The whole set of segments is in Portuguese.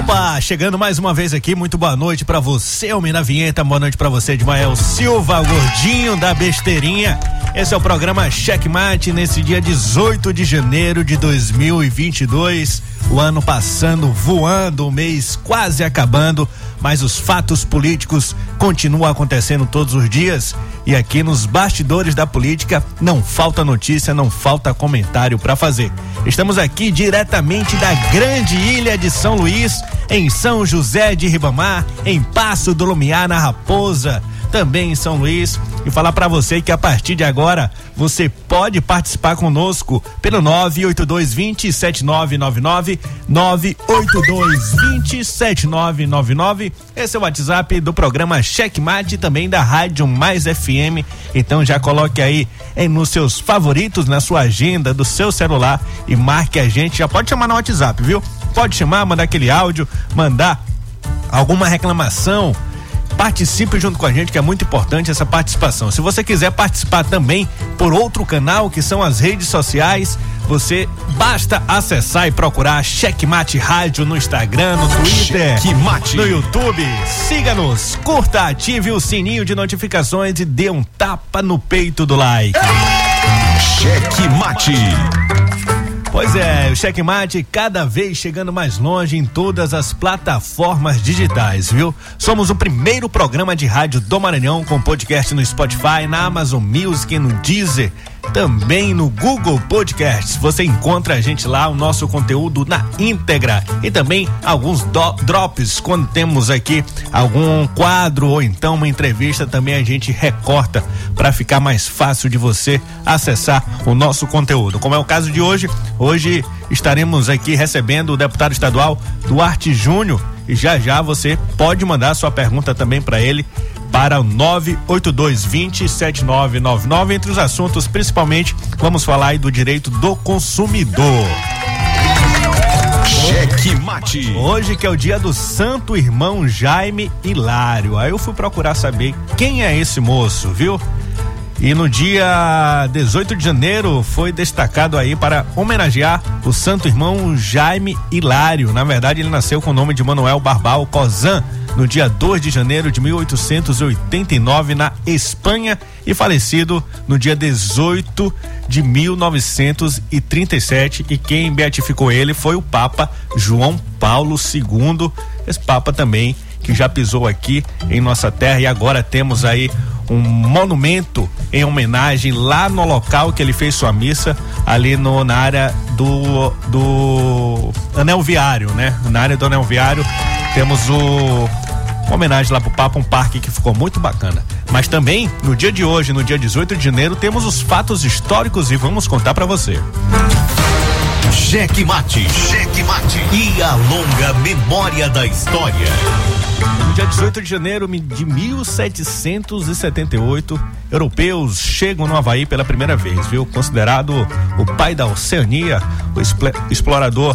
Opa, chegando mais uma vez aqui, muito boa noite para você, Homem na Vinheta, boa noite para você, Edmael Silva, gordinho da besteirinha. Esse é o programa Checkmate nesse dia 18 de janeiro de 2022. O ano passando, voando, o mês quase acabando, mas os fatos políticos continuam acontecendo todos os dias. E aqui nos bastidores da política não falta notícia, não falta comentário para fazer. Estamos aqui diretamente da grande ilha de São Luís, em São José de Ribamar, em Passo do Lumiar, na Raposa também em São Luís. E falar para você que a partir de agora você pode participar conosco pelo 982 20 7999 982 20 7999 esse é o WhatsApp do programa Checkmate também da Rádio Mais FM então já coloque aí em, nos seus favoritos na sua agenda do seu celular e marque a gente. Já pode chamar no WhatsApp viu? Pode chamar mandar aquele áudio mandar alguma reclamação participe junto com a gente, que é muito importante essa participação. Se você quiser participar também por outro canal, que são as redes sociais, você basta acessar e procurar Checkmate Rádio no Instagram, no Twitter, Checkmate. no YouTube. Siga-nos, curta, ative o sininho de notificações e dê um tapa no peito do like. Checkmate. Pois é, o Checkmate cada vez chegando mais longe em todas as plataformas digitais, viu? Somos o primeiro programa de rádio do Maranhão com podcast no Spotify, na Amazon Music, no Deezer também no Google Podcasts. Você encontra a gente lá, o nosso conteúdo na íntegra e também alguns drops quando temos aqui algum quadro ou então uma entrevista também a gente recorta para ficar mais fácil de você acessar o nosso conteúdo. Como é o caso de hoje, hoje estaremos aqui recebendo o deputado estadual Duarte Júnior e já já você pode mandar sua pergunta também para ele para o 98220 7999. Entre os assuntos, principalmente, vamos falar aí do direito do consumidor. Cheque mate. Hoje que é o dia do Santo Irmão Jaime Hilário. Aí eu fui procurar saber quem é esse moço, viu? E no dia 18 de janeiro foi destacado aí para homenagear o santo irmão Jaime Hilário. Na verdade, ele nasceu com o nome de Manuel Barbal Cozan no dia 2 de janeiro de 1889 na Espanha e falecido no dia 18 de 1937 e quem beatificou ele foi o Papa João Paulo II, esse Papa também que já pisou aqui em nossa terra e agora temos aí um monumento em homenagem lá no local que ele fez sua missa, ali no, na área do, do anel viário, né? Na área do anel viário temos o uma homenagem lá pro Papa, um parque que ficou muito bacana. Mas também, no dia de hoje, no dia 18 de janeiro, temos os fatos históricos e vamos contar para você. Cheque mate, cheque mate e a longa memória da história. No dia 18 de janeiro de 1778, europeus chegam no Havaí pela primeira vez, viu? Considerado o pai da Oceania, o explorador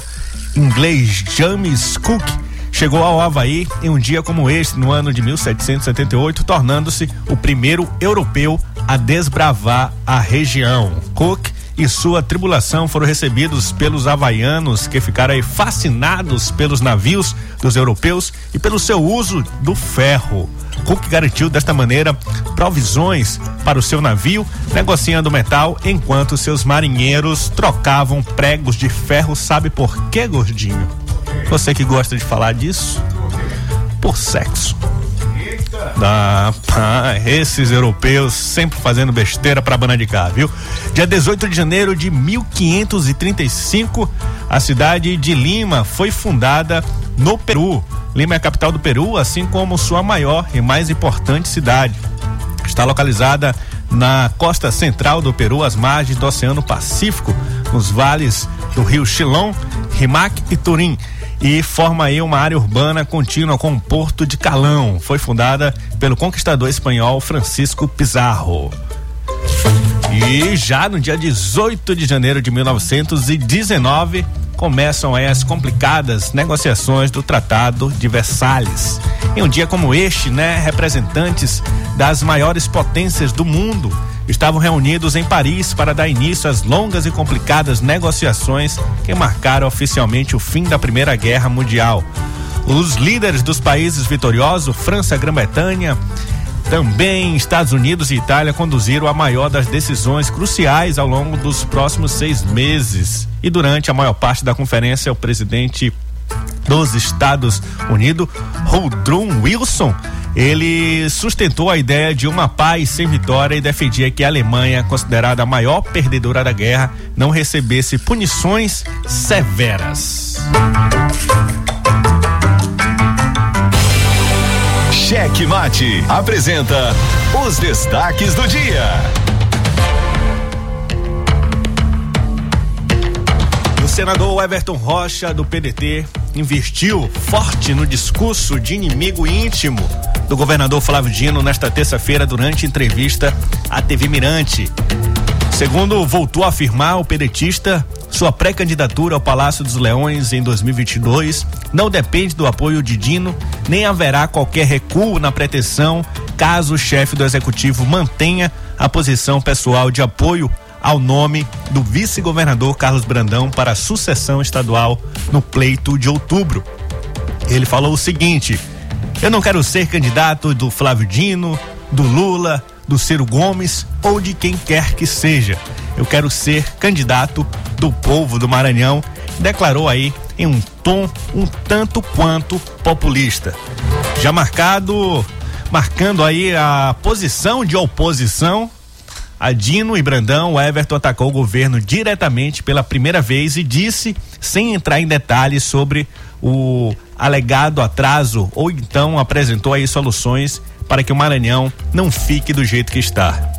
inglês James Cook chegou ao Havaí em um dia como este, no ano de 1778, tornando-se o primeiro europeu a desbravar a região. Cook e sua tribulação foram recebidos pelos havaianos que ficaram fascinados pelos navios dos europeus e pelo seu uso do ferro. Cook garantiu desta maneira provisões para o seu navio, negociando metal enquanto seus marinheiros trocavam pregos de ferro, sabe por quê, gordinho? Você que gosta de falar disso? Por sexo. Ah, esses europeus sempre fazendo besteira para cá, viu? Dia 18 de janeiro de 1535, a cidade de Lima foi fundada no Peru. Lima é a capital do Peru, assim como sua maior e mais importante cidade. Está localizada na costa central do Peru, às margens do Oceano Pacífico, nos vales do rio Chilão, Rimac e Turim e forma aí uma área urbana contínua com o Porto de Calão. Foi fundada pelo conquistador espanhol Francisco Pizarro. E já no dia 18 de janeiro de 1919 começam as complicadas negociações do Tratado de Versalhes. Em um dia como este, né, representantes das maiores potências do mundo estavam reunidos em Paris para dar início às longas e complicadas negociações que marcaram oficialmente o fim da Primeira Guerra Mundial. Os líderes dos países vitoriosos, França, Grã-Bretanha, também Estados Unidos e Itália conduziram a maior das decisões cruciais ao longo dos próximos seis meses. E durante a maior parte da conferência, o presidente dos Estados Unidos, Woodrow Wilson, ele sustentou a ideia de uma paz sem vitória e defendia que a Alemanha, considerada a maior perdedora da guerra, não recebesse punições severas. Cheque Mate apresenta os destaques do dia. O senador Everton Rocha, do PDT, investiu forte no discurso de inimigo íntimo do governador Flávio Dino nesta terça-feira durante entrevista à TV Mirante. Segundo voltou a afirmar o pedetista, sua pré-candidatura ao Palácio dos Leões em 2022 não depende do apoio de Dino, nem haverá qualquer recuo na pretensão caso o chefe do executivo mantenha a posição pessoal de apoio ao nome do vice-governador Carlos Brandão para a sucessão estadual no pleito de outubro. Ele falou o seguinte: eu não quero ser candidato do Flávio Dino, do Lula, do Ciro Gomes ou de quem quer que seja. Eu quero ser candidato do povo do Maranhão, declarou aí em um tom um tanto quanto populista. Já marcado, marcando aí a posição de oposição a Dino e Brandão, o Everton atacou o governo diretamente pela primeira vez e disse, sem entrar em detalhes sobre o alegado atraso, ou então apresentou aí soluções para que o Maranhão não fique do jeito que está.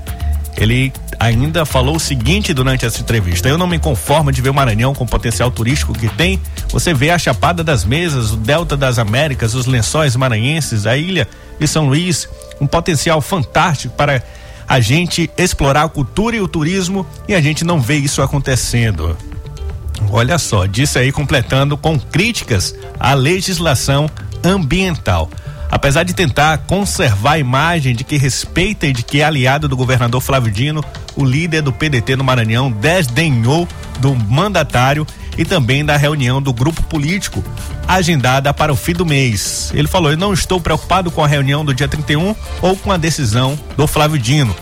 Ele ainda falou o seguinte durante essa entrevista: Eu não me conformo de ver o Maranhão com o potencial turístico que tem. Você vê a Chapada das Mesas, o Delta das Américas, os lençóis maranhenses, a ilha de São Luís, um potencial fantástico para a gente explorar a cultura e o turismo e a gente não vê isso acontecendo. Olha só, disse aí completando com críticas à legislação ambiental. Apesar de tentar conservar a imagem de que respeita e de que é aliado do governador Flávio Dino, o líder do PDT no Maranhão desdenhou do mandatário e também da reunião do grupo político agendada para o fim do mês. Ele falou: Eu não estou preocupado com a reunião do dia 31 ou com a decisão do Flávio Dino.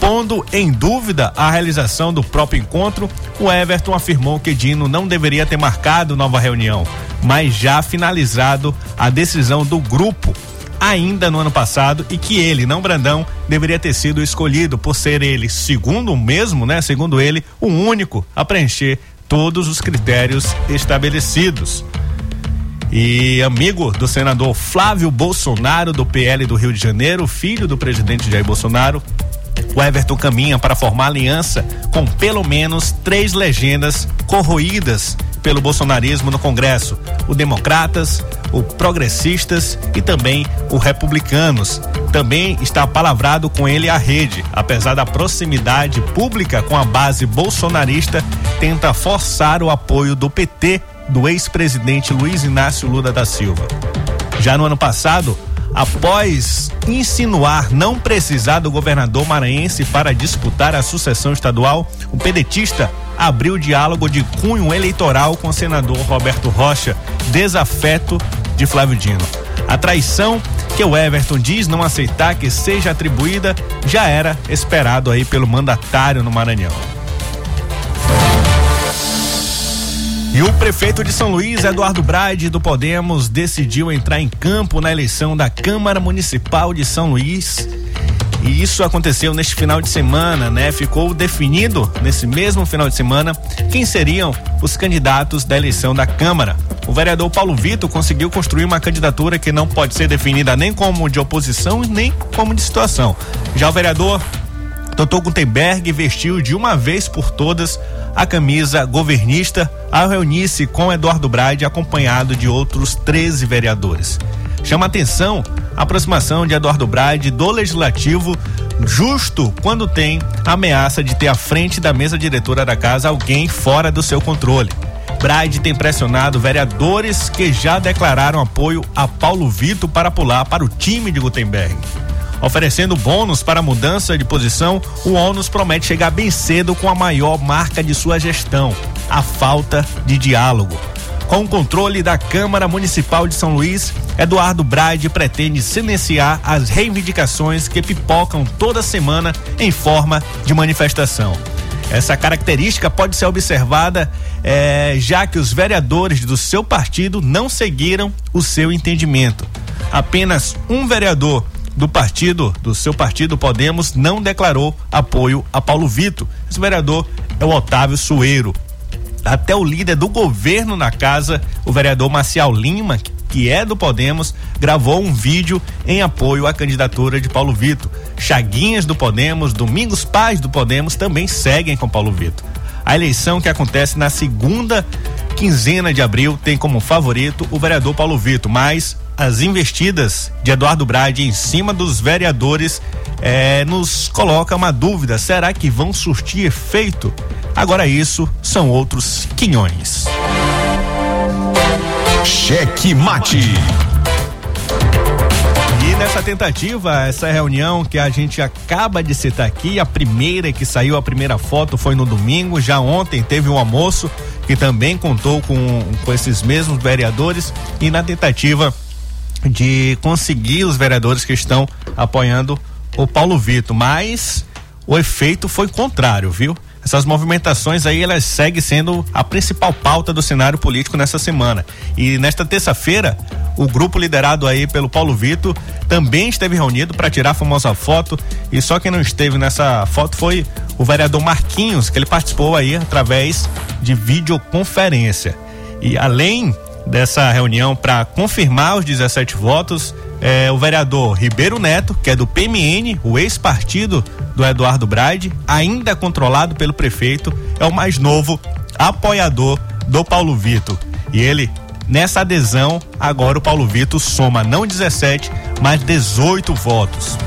Pondo em dúvida a realização do próprio encontro, o Everton afirmou que Dino não deveria ter marcado nova reunião, mas já finalizado a decisão do grupo ainda no ano passado e que ele, não Brandão, deveria ter sido escolhido por ser ele, segundo o mesmo, né? Segundo ele, o único a preencher todos os critérios estabelecidos. E amigo do senador Flávio Bolsonaro, do PL do Rio de Janeiro, filho do presidente Jair Bolsonaro, o Everton caminha para formar aliança com pelo menos três legendas corroídas pelo bolsonarismo no Congresso: o Democratas, o Progressistas e também o Republicanos. Também está palavrado com ele a rede, apesar da proximidade pública com a base bolsonarista, tenta forçar o apoio do PT do ex-presidente Luiz Inácio Lula da Silva. Já no ano passado, após insinuar não precisar do governador maranhense para disputar a sucessão estadual, o pedetista abriu diálogo de cunho eleitoral com o senador Roberto Rocha, desafeto de Flávio Dino. A traição que o Everton diz não aceitar que seja atribuída já era esperado aí pelo mandatário no Maranhão. E o prefeito de São Luís, Eduardo Brade, do Podemos, decidiu entrar em campo na eleição da Câmara Municipal de São Luís. E isso aconteceu neste final de semana, né? Ficou definido nesse mesmo final de semana quem seriam os candidatos da eleição da Câmara. O vereador Paulo Vitor conseguiu construir uma candidatura que não pode ser definida nem como de oposição nem como de situação. Já o vereador Dr. Gutenberg vestiu de uma vez por todas a camisa governista ao reunir-se com Eduardo Braide, acompanhado de outros 13 vereadores. Chama atenção a aproximação de Eduardo Braide do Legislativo, justo quando tem a ameaça de ter à frente da mesa diretora da casa alguém fora do seu controle. Braide tem pressionado vereadores que já declararam apoio a Paulo Vitor para pular para o time de Gutenberg. Oferecendo bônus para mudança de posição, o ônus promete chegar bem cedo com a maior marca de sua gestão: a falta de diálogo. Com o controle da Câmara Municipal de São Luís, Eduardo Brade pretende silenciar as reivindicações que pipocam toda semana em forma de manifestação. Essa característica pode ser observada eh, já que os vereadores do seu partido não seguiram o seu entendimento. Apenas um vereador do partido, do seu partido Podemos, não declarou apoio a Paulo Vitor. Esse vereador é o Otávio Sueiro. Até o líder do governo na casa, o vereador Marcial Lima, que é do Podemos, gravou um vídeo em apoio à candidatura de Paulo Vitor. Chaguinhas do Podemos, Domingos Paz do Podemos também seguem com Paulo Vitor. A eleição que acontece na segunda quinzena de abril tem como favorito o vereador Paulo Vitor, mas as investidas de Eduardo Brade em cima dos vereadores é, nos coloca uma dúvida: será que vão surtir efeito? Agora, isso são outros quinhões. Cheque mate. E nessa tentativa, essa reunião que a gente acaba de citar aqui, a primeira que saiu, a primeira foto foi no domingo. Já ontem teve um almoço que também contou com, com esses mesmos vereadores. E na tentativa de conseguir os vereadores que estão apoiando o Paulo Vitor, mas o efeito foi contrário, viu? Essas movimentações aí, elas seguem sendo a principal pauta do cenário político nessa semana. E nesta terça-feira, o grupo liderado aí pelo Paulo Vitor também esteve reunido para tirar a famosa foto. E só quem não esteve nessa foto foi o vereador Marquinhos, que ele participou aí através de videoconferência. E além dessa reunião para confirmar os 17 votos. É, o vereador Ribeiro Neto, que é do PMN, o ex-partido do Eduardo Braide, ainda controlado pelo prefeito, é o mais novo apoiador do Paulo Vitor. E ele, nessa adesão, agora o Paulo Vitor soma não 17, mas 18 votos.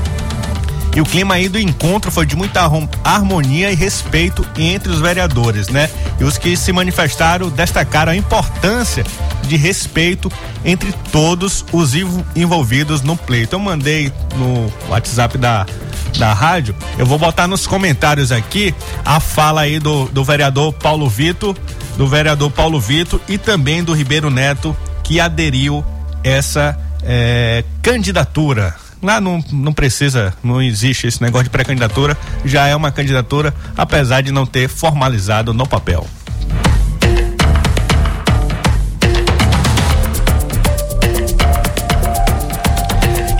E o clima aí do encontro foi de muita harmonia e respeito entre os vereadores, né? E os que se manifestaram destacaram a importância de respeito entre todos os envolvidos no pleito. Eu mandei no WhatsApp da da rádio, eu vou botar nos comentários aqui a fala aí do, do vereador Paulo Vitor, do vereador Paulo Vitor e também do Ribeiro Neto que aderiu essa é, candidatura. Lá não, não precisa, não existe esse negócio de pré-candidatura, já é uma candidatura, apesar de não ter formalizado no papel.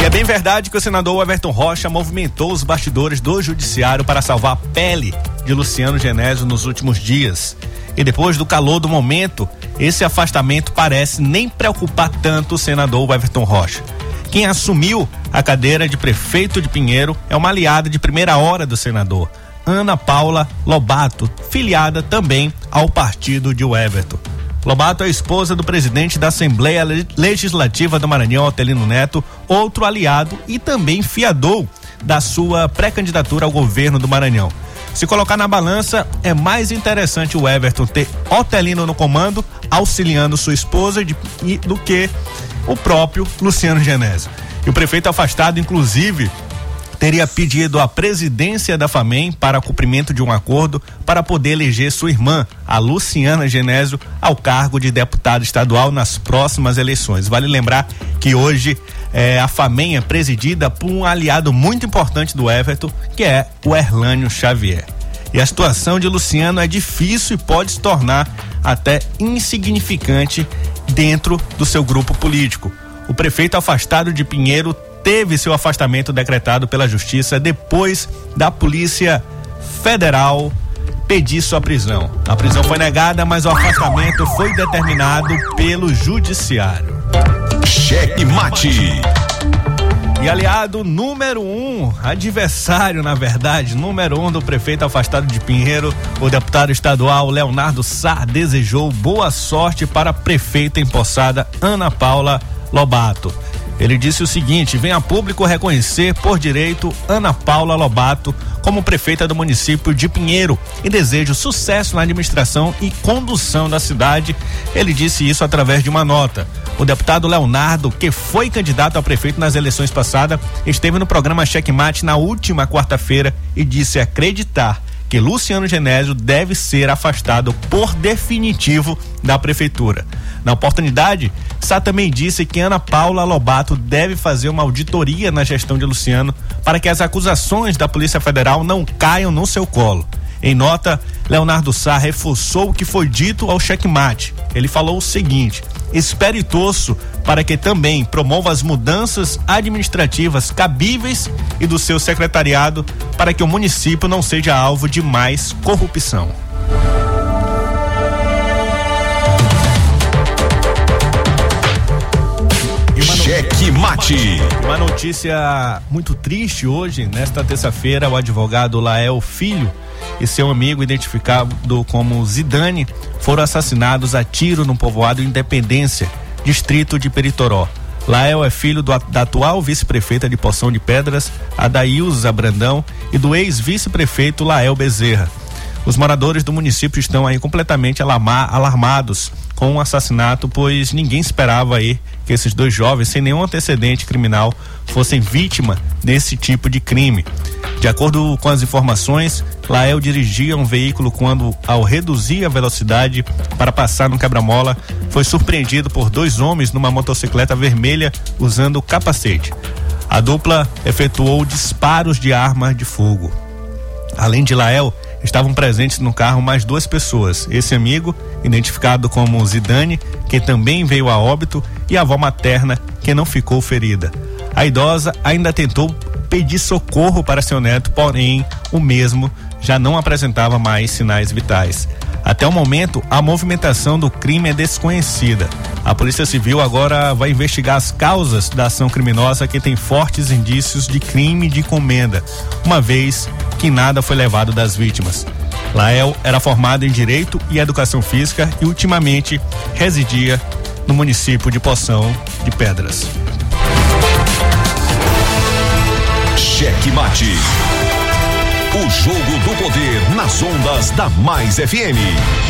E é bem verdade que o senador Everton Rocha movimentou os bastidores do judiciário para salvar a pele de Luciano Genésio nos últimos dias. E depois do calor do momento, esse afastamento parece nem preocupar tanto o senador Everton Rocha. Quem assumiu a cadeira de prefeito de Pinheiro é uma aliada de primeira hora do senador, Ana Paula Lobato, filiada também ao partido de Everton. Lobato é esposa do presidente da Assembleia Legislativa do Maranhão, Otelino Neto, outro aliado e também fiador da sua pré-candidatura ao governo do Maranhão. Se colocar na balança, é mais interessante o Everton ter Otelino no comando, auxiliando sua esposa, de, do que o próprio Luciano Genésio. E o prefeito afastado, inclusive, teria pedido a presidência da FAMEM para cumprimento de um acordo para poder eleger sua irmã, a Luciana Genésio, ao cargo de deputada estadual nas próximas eleições. Vale lembrar que hoje eh, a FAMEM é presidida por um aliado muito importante do Everton, que é o Erlânio Xavier. E a situação de Luciano é difícil e pode se tornar até insignificante dentro do seu grupo político. O prefeito afastado de Pinheiro teve seu afastamento decretado pela justiça depois da Polícia Federal pedir sua prisão. A prisão foi negada, mas o afastamento foi determinado pelo judiciário. Cheque mate. E aliado número um, adversário, na verdade, número um do prefeito afastado de Pinheiro, o deputado estadual Leonardo Sá desejou boa sorte para a prefeita empossada Ana Paula Lobato. Ele disse o seguinte: vem a público reconhecer por direito Ana Paula Lobato como prefeita do município de Pinheiro e desejo sucesso na administração e condução da cidade. Ele disse isso através de uma nota. O deputado Leonardo, que foi candidato a prefeito nas eleições passadas, esteve no programa Checkmate na última quarta-feira e disse acreditar que Luciano Genésio deve ser afastado por definitivo da prefeitura. Na oportunidade, Sá também disse que Ana Paula Lobato deve fazer uma auditoria na gestão de Luciano para que as acusações da Polícia Federal não caiam no seu colo. Em nota, Leonardo Sá reforçou o que foi dito ao checkmate. Ele falou o seguinte: espero e torço para que também promova as mudanças administrativas cabíveis e do seu secretariado para que o município não seja alvo de mais corrupção. Cheque mate. Uma notícia muito triste hoje, nesta terça-feira, o advogado Lael Filho e seu amigo, identificado como Zidane, foram assassinados a tiro no povoado Independência, distrito de Peritoró. Lael é filho do, da atual vice-prefeita de Poção de Pedras, Adailza Brandão, e do ex-vice-prefeito Lael Bezerra. Os moradores do município estão aí completamente alarmados com o assassinato, pois ninguém esperava aí que esses dois jovens, sem nenhum antecedente criminal, fossem vítima desse tipo de crime. De acordo com as informações, Lael dirigia um veículo quando, ao reduzir a velocidade para passar no quebra-mola, foi surpreendido por dois homens numa motocicleta vermelha usando capacete. A dupla efetuou disparos de arma de fogo. Além de Lael, estavam presentes no carro mais duas pessoas. Esse amigo, identificado como Zidane, que também veio a óbito, e a avó materna, que não ficou ferida. A idosa ainda tentou pedir socorro para seu neto, porém o mesmo já não apresentava mais sinais vitais. Até o momento, a movimentação do crime é desconhecida. A Polícia Civil agora vai investigar as causas da ação criminosa que tem fortes indícios de crime de encomenda, uma vez que nada foi levado das vítimas. Lael era formado em Direito e Educação Física e ultimamente residia no município de Poção de Pedras. Cheque Mate. O jogo do poder nas ondas da Mais FM.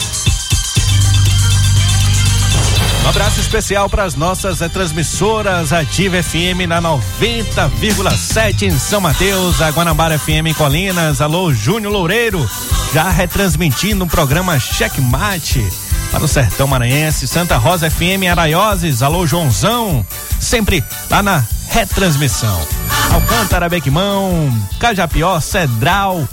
Um abraço especial para as nossas transmissoras Ativa FM na 90,7 em São Mateus, a Guanabara FM em Colinas. Alô, Júnior Loureiro, já retransmitindo o programa Checkmate. para o sertão maranhense, Santa Rosa FM Araioses, alô Joãozão, sempre lá na retransmissão. Alcântara, Bequimão, Cajapió, Cedral,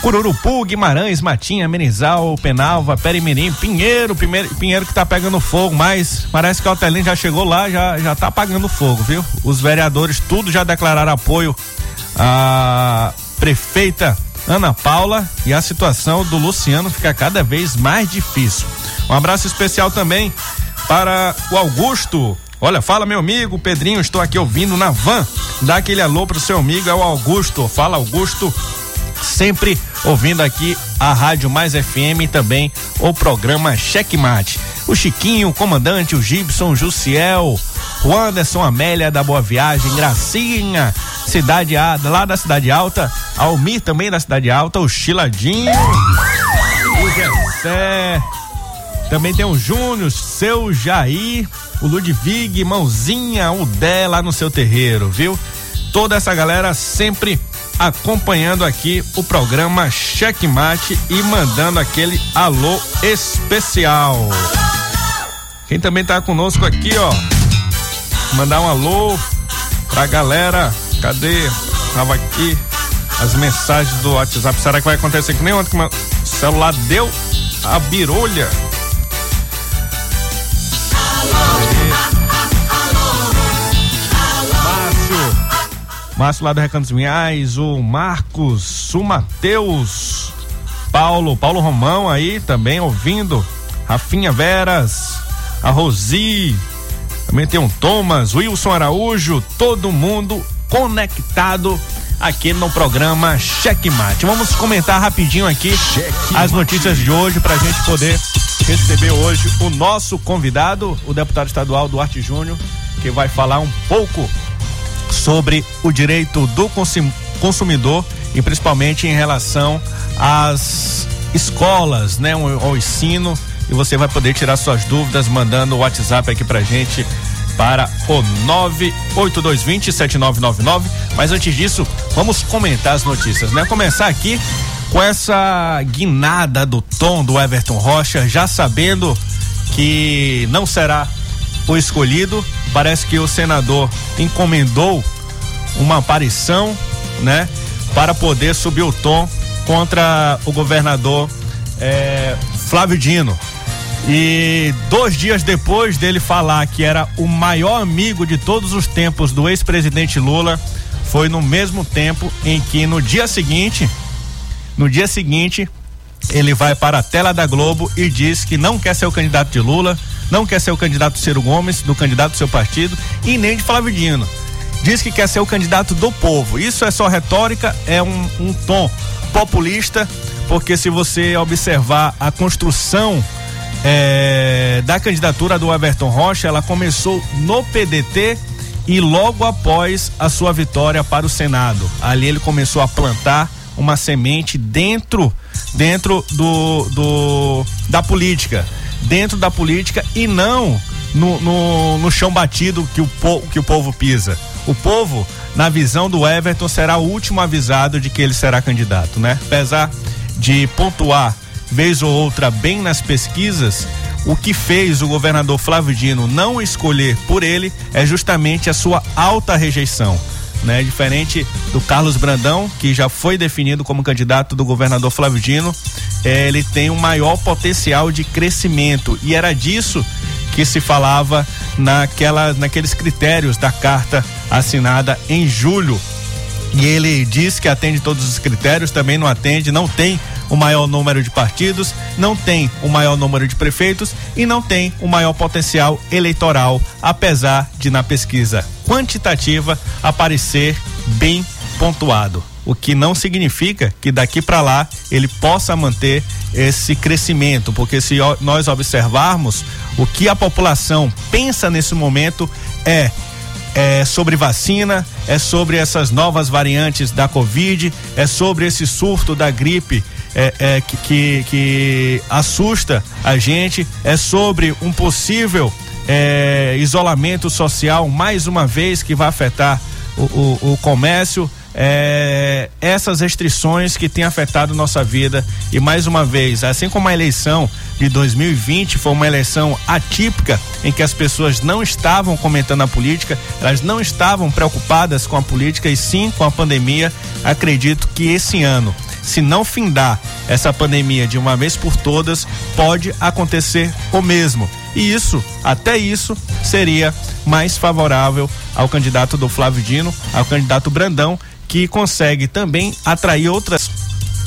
Cururupu, Guimarães, Matinha, Menizal, Penalva, Perimirim, Pinheiro, Pinheiro, Pinheiro que tá pegando fogo, mas parece que o Altelim já chegou lá, já, já tá apagando fogo, viu? Os vereadores tudo já declararam apoio à prefeita Ana Paula e a situação do Luciano fica cada vez mais difícil. Um abraço especial também para o Augusto. Olha, fala meu amigo Pedrinho, estou aqui ouvindo na van. Dá aquele alô pro seu amigo, é o Augusto. Fala Augusto, sempre ouvindo aqui a Rádio Mais FM e também o programa Checkmate. O Chiquinho, o comandante, o Gibson, o Jussiel, o Anderson, Amélia da Boa Viagem, Gracinha, Cidade lá da Cidade Alta, Almir também da Cidade Alta, o Chiladinho, o Gessé, também tem o Júnior, seu Jair, o Ludwig, Mãozinha, o Dé lá no seu terreiro, viu? Toda essa galera sempre acompanhando aqui o programa Checkmate e mandando aquele alô especial. Quem também tá conosco aqui, ó, mandar um alô pra galera. Cadê? Tava aqui as mensagens do WhatsApp. Será que vai acontecer que nem ontem que o celular deu a birolha? Márcio lá do Recanto dos Vinhais, o Marcos, o Matheus, Paulo, Paulo Romão aí também ouvindo, Rafinha Veras, a Rosi, também tem um Thomas, Wilson Araújo, todo mundo conectado aqui no programa Checkmate. Vamos comentar rapidinho aqui as notícias de hoje para a gente poder receber hoje o nosso convidado, o deputado estadual Duarte Júnior, que vai falar um pouco sobre o direito do consumidor e principalmente em relação às escolas, né, ao ensino. E você vai poder tirar suas dúvidas mandando o WhatsApp aqui pra gente para o 982207999. Mas antes disso, vamos comentar as notícias, né? Começar aqui com essa guinada do tom do Everton Rocha, já sabendo que não será o escolhido. Parece que o senador encomendou uma aparição, né, para poder subir o tom contra o governador eh, Flávio Dino. E dois dias depois dele falar que era o maior amigo de todos os tempos do ex-presidente Lula, foi no mesmo tempo em que no dia seguinte, no dia seguinte, ele vai para a tela da Globo e diz que não quer ser o candidato de Lula, não quer ser o candidato Ciro Gomes, do candidato do seu partido, e nem de Flávio Dino. Diz que quer ser o candidato do povo. Isso é só retórica, é um, um tom populista, porque se você observar a construção é, da candidatura do Everton Rocha, ela começou no PDT e logo após a sua vitória para o Senado. Ali ele começou a plantar uma semente dentro dentro do, do da política dentro da política e não no, no, no chão batido que o, po, que o povo pisa. O povo, na visão do Everton, será o último avisado de que ele será candidato, né? Apesar de pontuar vez ou outra bem nas pesquisas, o que fez o governador Flávio Dino não escolher por ele é justamente a sua alta rejeição. Né? Diferente do Carlos Brandão, que já foi definido como candidato do governador Flávio Dino, eh, ele tem um maior potencial de crescimento e era disso que se falava naquela, naqueles critérios da carta assinada em julho. E ele diz que atende todos os critérios, também não atende, não tem o maior número de partidos, não tem o maior número de prefeitos e não tem o maior potencial eleitoral, apesar de na pesquisa quantitativa aparecer bem pontuado. O que não significa que daqui para lá ele possa manter esse crescimento, porque se nós observarmos o que a população pensa nesse momento é é sobre vacina, é sobre essas novas variantes da Covid, é sobre esse surto da gripe é, é, que, que, que, assusta a gente, é sobre um possível é, isolamento social, mais uma vez, que vai afetar o, o, o comércio é, essas restrições que têm afetado nossa vida. E mais uma vez, assim como a eleição de 2020 foi uma eleição atípica, em que as pessoas não estavam comentando a política, elas não estavam preocupadas com a política e sim com a pandemia. Acredito que esse ano se não findar essa pandemia de uma vez por todas, pode acontecer o mesmo. E isso, até isso, seria mais favorável ao candidato do Flávio Dino, ao candidato Brandão, que consegue também atrair outras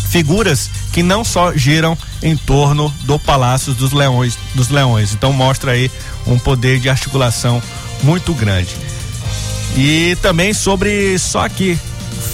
figuras que não só giram em torno do Palácio dos Leões, dos Leões. Então mostra aí um poder de articulação muito grande. E também sobre só aqui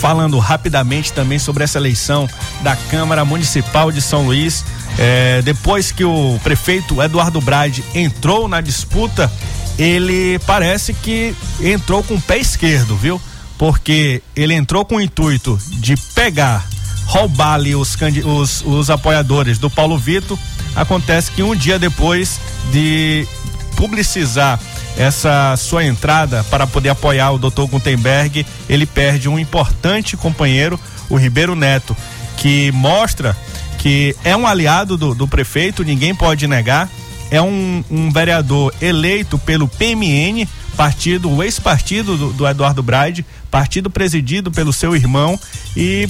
falando rapidamente também sobre essa eleição da Câmara Municipal de São Luís. É, depois que o prefeito Eduardo Brade entrou na disputa, ele parece que entrou com o pé esquerdo, viu? Porque ele entrou com o intuito de pegar, roubar ali os, os, os apoiadores do Paulo Vitor. Acontece que um dia depois de publicizar essa sua entrada para poder apoiar o Dr. Gutenberg, ele perde um importante companheiro, o Ribeiro Neto, que mostra que é um aliado do, do prefeito, ninguém pode negar. É um, um, vereador eleito pelo PMN, partido, o ex-partido do, do Eduardo Braide, partido presidido pelo seu irmão e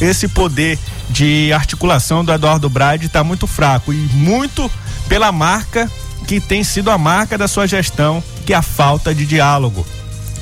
esse poder de articulação do Eduardo Braide está muito fraco e muito pela marca que tem sido a marca da sua gestão, que é a falta de diálogo.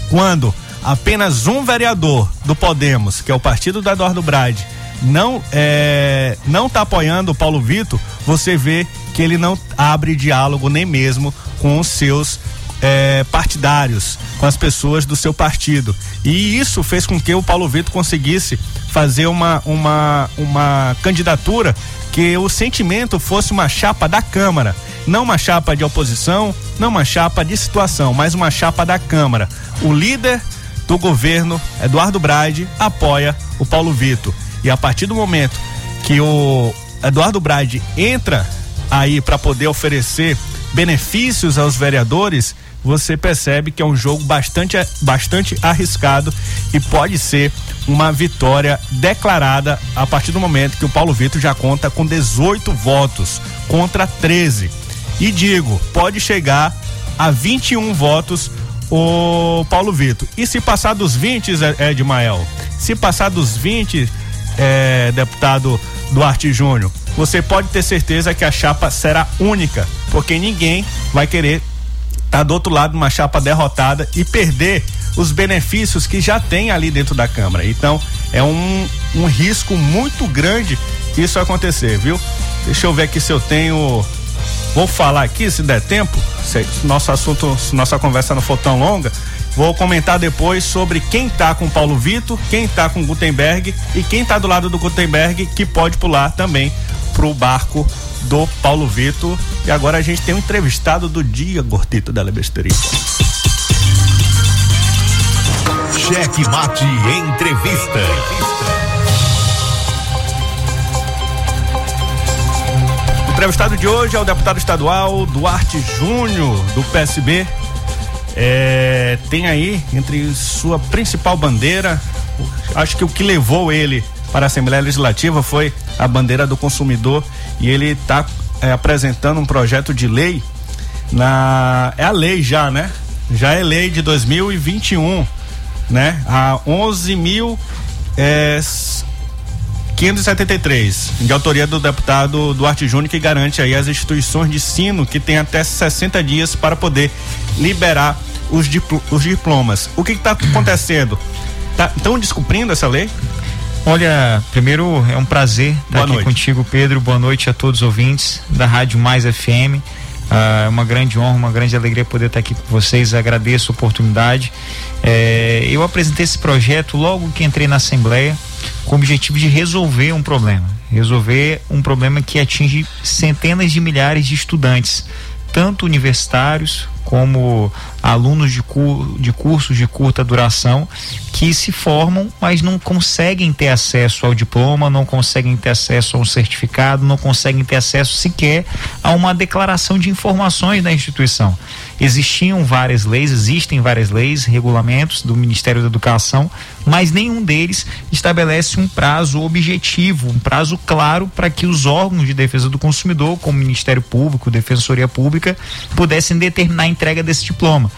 Quando apenas um vereador do Podemos, que é o partido do Eduardo Brade, não é, não está apoiando o Paulo Vitor, você vê que ele não abre diálogo nem mesmo com os seus é, partidários, com as pessoas do seu partido. E isso fez com que o Paulo Vitor conseguisse fazer uma, uma, uma candidatura que o sentimento fosse uma chapa da Câmara não uma chapa de oposição, não uma chapa de situação, mas uma chapa da Câmara. O líder do governo, Eduardo Braide, apoia o Paulo Vitor. E a partir do momento que o Eduardo Braide entra aí para poder oferecer benefícios aos vereadores, você percebe que é um jogo bastante, bastante arriscado e pode ser uma vitória declarada a partir do momento que o Paulo Vitor já conta com 18 votos contra 13. E digo, pode chegar a 21 votos o Paulo Vitor. E se passar dos 20, Edmael, se passar dos 20, é, deputado Duarte Júnior, você pode ter certeza que a chapa será única, porque ninguém vai querer estar tá do outro lado de uma chapa derrotada e perder os benefícios que já tem ali dentro da Câmara. Então, é um, um risco muito grande isso acontecer, viu? Deixa eu ver aqui se eu tenho Vou falar aqui, se der tempo, se nosso assunto, se nossa conversa não for tão longa, vou comentar depois sobre quem tá com Paulo Vitor, quem tá com Gutenberg e quem tá do lado do Gutenberg que pode pular também pro barco do Paulo Vitor. E agora a gente tem um entrevistado do dia, Gordito da Lebesteria. Cheque Mate Entrevista. entrevistado de hoje é o deputado estadual Duarte Júnior, do PSB. É, tem aí entre sua principal bandeira, acho que o que levou ele para a Assembleia Legislativa foi a bandeira do consumidor e ele está é, apresentando um projeto de lei na é a lei já, né? Já é lei de 2021, né? A 11 mil é, 573, de autoria do deputado Duarte Júnior, que garante aí as instituições de ensino que tem até 60 dias para poder liberar os, dipl os diplomas. O que está acontecendo? Estão tá, descumprindo essa lei? Olha, primeiro é um prazer estar aqui noite. contigo, Pedro. Boa noite a todos os ouvintes da Rádio Mais FM. Ah, é uma grande honra, uma grande alegria poder estar aqui com vocês. Agradeço a oportunidade. É, eu apresentei esse projeto logo que entrei na Assembleia com o objetivo de resolver um problema. Resolver um problema que atinge centenas de milhares de estudantes, tanto universitários como alunos de, cur, de cursos de curta duração que se formam, mas não conseguem ter acesso ao diploma, não conseguem ter acesso a um certificado, não conseguem ter acesso sequer a uma declaração de informações da instituição. Existiam várias leis, existem várias leis, regulamentos do Ministério da Educação, mas nenhum deles estabelece um prazo objetivo, um prazo claro para que os órgãos de defesa do consumidor, como Ministério Público, Defensoria Pública, pudessem determinar a entrega desse diploma.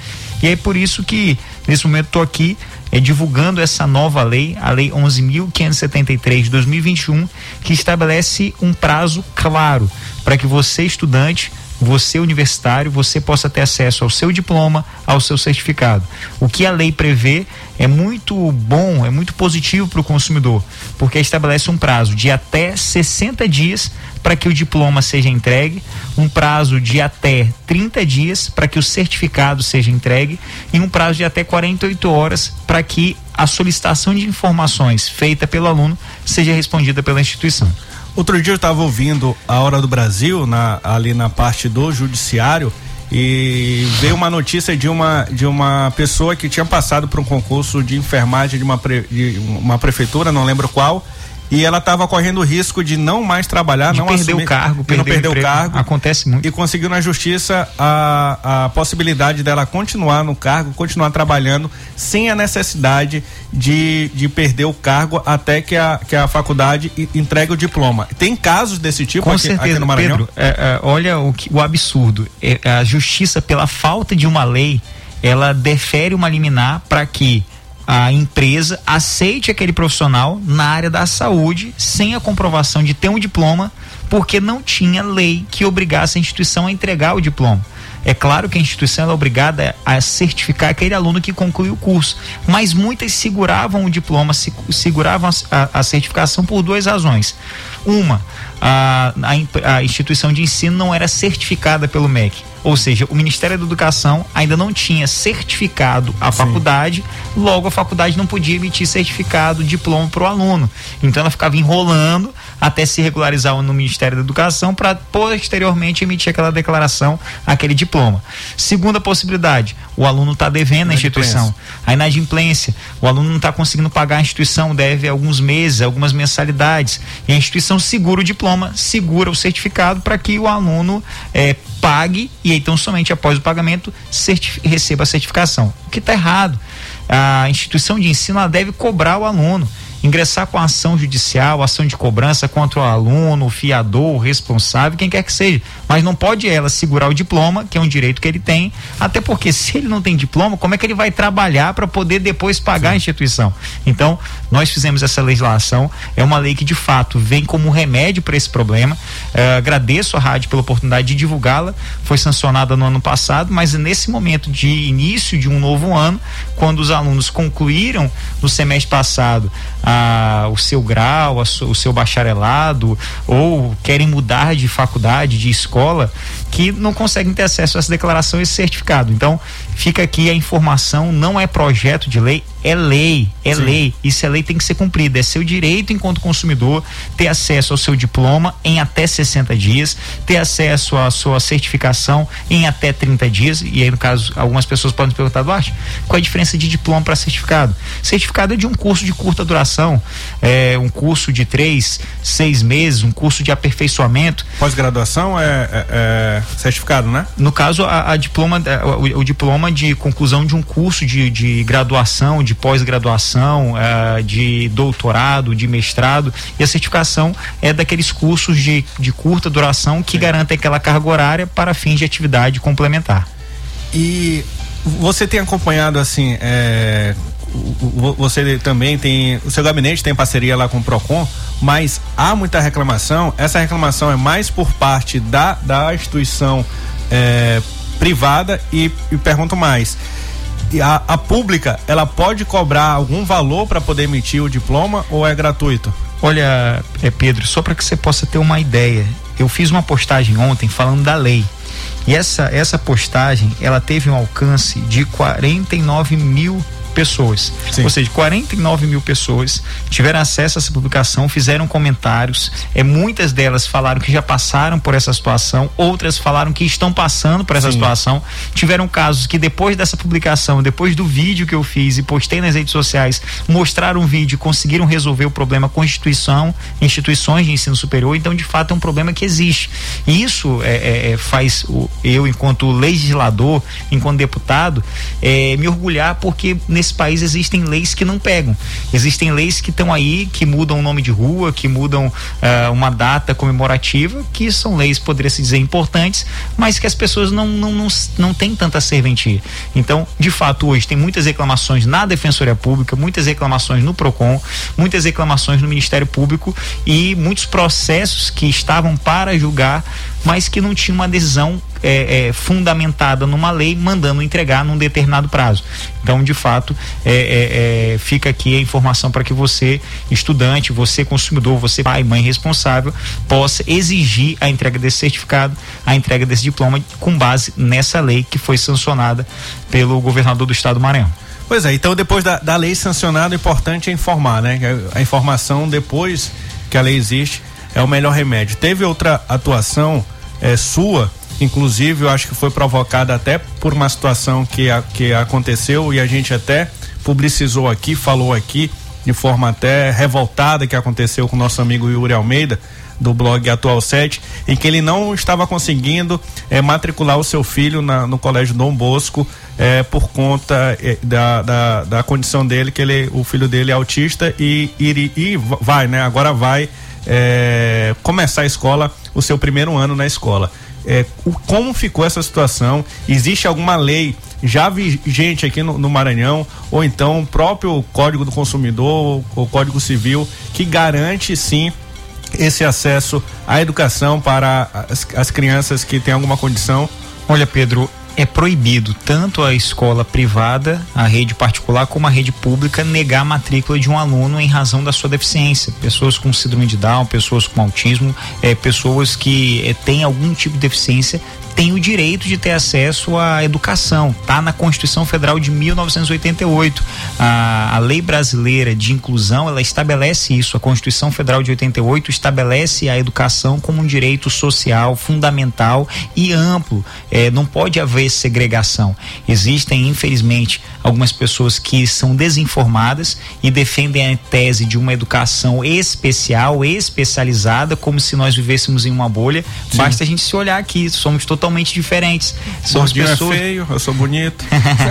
E é por isso que, nesse momento, estou aqui é, divulgando essa nova lei, a Lei 11.573 de 2021, que estabelece um prazo claro para que você, estudante, você universitário, você possa ter acesso ao seu diploma, ao seu certificado. O que a lei prevê é muito bom, é muito positivo para o consumidor, porque estabelece um prazo de até 60 dias para que o diploma seja entregue, um prazo de até 30 dias para que o certificado seja entregue e um prazo de até 48 horas para que a solicitação de informações feita pelo aluno seja respondida pela instituição. Outro dia eu estava ouvindo a Hora do Brasil, na, ali na parte do judiciário, e veio uma notícia de uma, de uma pessoa que tinha passado por um concurso de enfermagem de uma, pre, de uma prefeitura, não lembro qual, e ela estava correndo o risco de não mais trabalhar, de não perder assumir, o cargo, perder não perder o, o cargo. Acontece muito. E conseguiu na justiça a, a possibilidade dela continuar no cargo, continuar trabalhando sem a necessidade de, de perder o cargo até que a, que a faculdade entregue o diploma. Tem casos desse tipo Com aqui, certeza, aqui no Maranhão? Pedro, é, é, olha o, que, o absurdo. É, a justiça, pela falta de uma lei, ela defere uma liminar para que a empresa aceite aquele profissional na área da saúde sem a comprovação de ter um diploma, porque não tinha lei que obrigasse a instituição a entregar o diploma. É claro que a instituição é obrigada a certificar aquele aluno que conclui o curso, mas muitas seguravam o diploma, seguravam a, a certificação por duas razões. Uma, a, a, a instituição de ensino não era certificada pelo MEC ou seja, o Ministério da Educação ainda não tinha certificado a Sim. faculdade, logo a faculdade não podia emitir certificado, diploma para o aluno. Então ela ficava enrolando até se regularizar no Ministério da Educação para posteriormente emitir aquela declaração, aquele diploma. Segunda possibilidade, o aluno está devendo à instituição. A inadimplência, o aluno não está conseguindo pagar a instituição, deve alguns meses, algumas mensalidades. E a instituição segura o diploma, segura o certificado para que o aluno é, pague e então somente após o pagamento receba a certificação. O que está errado? A instituição de ensino deve cobrar o aluno ingressar com ação judicial, ação de cobrança contra o aluno, o fiador, o responsável, quem quer que seja. Mas não pode ela segurar o diploma, que é um direito que ele tem, até porque se ele não tem diploma, como é que ele vai trabalhar para poder depois pagar Sim. a instituição? Então, nós fizemos essa legislação, é uma lei que de fato vem como remédio para esse problema. Uh, agradeço a rádio pela oportunidade de divulgá-la, foi sancionada no ano passado, mas nesse momento de início de um novo ano, quando os alunos concluíram no semestre passado a, o seu grau, a, o seu bacharelado, ou querem mudar de faculdade, de escola, que não conseguem ter acesso a essa declaração e esse certificado. Então, fica aqui a informação, não é projeto de lei, é lei, é Sim. lei. E se a lei tem que ser cumprida, é seu direito enquanto consumidor ter acesso ao seu diploma em até 60 dias, ter acesso à sua certificação em até 30 dias. E aí, no caso, algumas pessoas podem perguntar, Duarte, qual é a diferença de diploma para certificado? Certificado é de um curso de curta duração, é um curso de três, seis meses, um curso de aperfeiçoamento. Pós-graduação é, é, é, certificado, né? No caso, a, a diploma, o, o, diploma de conclusão de um curso de, de graduação, de de pós-graduação, uh, de doutorado, de mestrado, e a certificação é daqueles cursos de, de curta duração que Sim. garantem aquela carga horária para fins de atividade complementar. E você tem acompanhado assim, é, você também tem, o seu gabinete tem parceria lá com o Procon, mas há muita reclamação. Essa reclamação é mais por parte da, da instituição é, privada e, e pergunto mais a, a pública, ela pode cobrar algum valor para poder emitir o diploma ou é gratuito? Olha, é Pedro, só para que você possa ter uma ideia, eu fiz uma postagem ontem falando da lei. E essa, essa postagem, ela teve um alcance de 49 mil pessoas. Sim. Ou seja, 49 mil pessoas tiveram acesso a essa publicação, fizeram comentários. É, muitas delas falaram que já passaram por essa situação, outras falaram que estão passando por essa Sim. situação. Tiveram casos que depois dessa publicação, depois do vídeo que eu fiz e postei nas redes sociais, mostraram um vídeo e conseguiram resolver o problema com instituição, instituições de ensino superior. Então, de fato, é um problema que existe. E isso é, é, é faz o, eu, enquanto legislador, enquanto deputado, é, me orgulhar porque nesse país existem leis que não pegam. Existem leis que estão aí, que mudam o nome de rua, que mudam uh, uma data comemorativa, que são leis, poderia se dizer, importantes, mas que as pessoas não, não, não, não têm tanta serventia. Então, de fato, hoje tem muitas reclamações na Defensoria Pública, muitas reclamações no PROCON, muitas reclamações no Ministério Público e muitos processos que estavam para julgar mas que não tinha uma decisão é, é, fundamentada numa lei mandando entregar num determinado prazo. Então, de fato, é, é, é fica aqui a informação para que você, estudante, você consumidor, você pai, mãe responsável, possa exigir a entrega desse certificado, a entrega desse diploma com base nessa lei que foi sancionada pelo governador do estado do Maranhão. Pois é, então depois da, da lei sancionada, o importante é informar, né? A informação depois que a lei existe é o melhor remédio. Teve outra atuação é, sua, inclusive eu acho que foi provocada até por uma situação que, a, que aconteceu e a gente até publicizou aqui, falou aqui de forma até revoltada que aconteceu com nosso amigo Yuri Almeida do blog Atual 7, em que ele não estava conseguindo é, matricular o seu filho na, no colégio Dom Bosco é, por conta é, da, da, da, condição dele, que ele, o filho dele é autista e, e, e vai, né? Agora vai é, começar a escola, o seu primeiro ano na escola. É, o, como ficou essa situação? Existe alguma lei já vigente aqui no, no, Maranhão, ou então o próprio Código do Consumidor, o Código Civil, que garante sim esse acesso à educação para as, as crianças que têm alguma condição? Olha, Pedro, é proibido tanto a escola privada, a rede particular, como a rede pública negar a matrícula de um aluno em razão da sua deficiência. Pessoas com síndrome de Down, pessoas com autismo, é, pessoas que é, têm algum tipo de deficiência tem o direito de ter acesso à educação. Está na Constituição Federal de 1988. A, a lei brasileira de inclusão ela estabelece isso. A Constituição Federal de 88 estabelece a educação como um direito social fundamental e amplo. É, não pode haver segregação. Existem, infelizmente, algumas pessoas que são desinformadas e defendem a tese de uma educação especial, especializada, como se nós vivêssemos em uma bolha. Sim. Basta a gente se olhar aqui, somos totalmente diferentes. Somos é pessoas... é feio, eu sou bonito.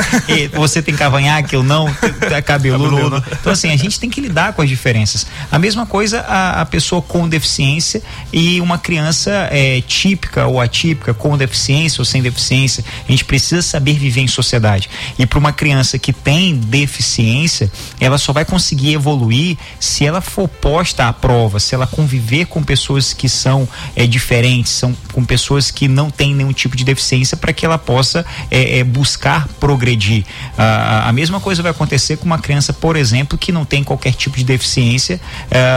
você tem cavanhaque, eu não, é cabeludo. cabeludo. Não. Então assim, a gente tem que lidar com as diferenças. A mesma coisa a, a pessoa com deficiência e uma criança é, típica ou atípica, com deficiência ou sem deficiência. A gente precisa saber viver em sociedade. E para uma criança criança que tem deficiência, ela só vai conseguir evoluir se ela for posta à prova, se ela conviver com pessoas que são é, diferentes, são com pessoas que não têm nenhum tipo de deficiência para que ela possa é, é, buscar progredir. Ah, a mesma coisa vai acontecer com uma criança, por exemplo, que não tem qualquer tipo de deficiência,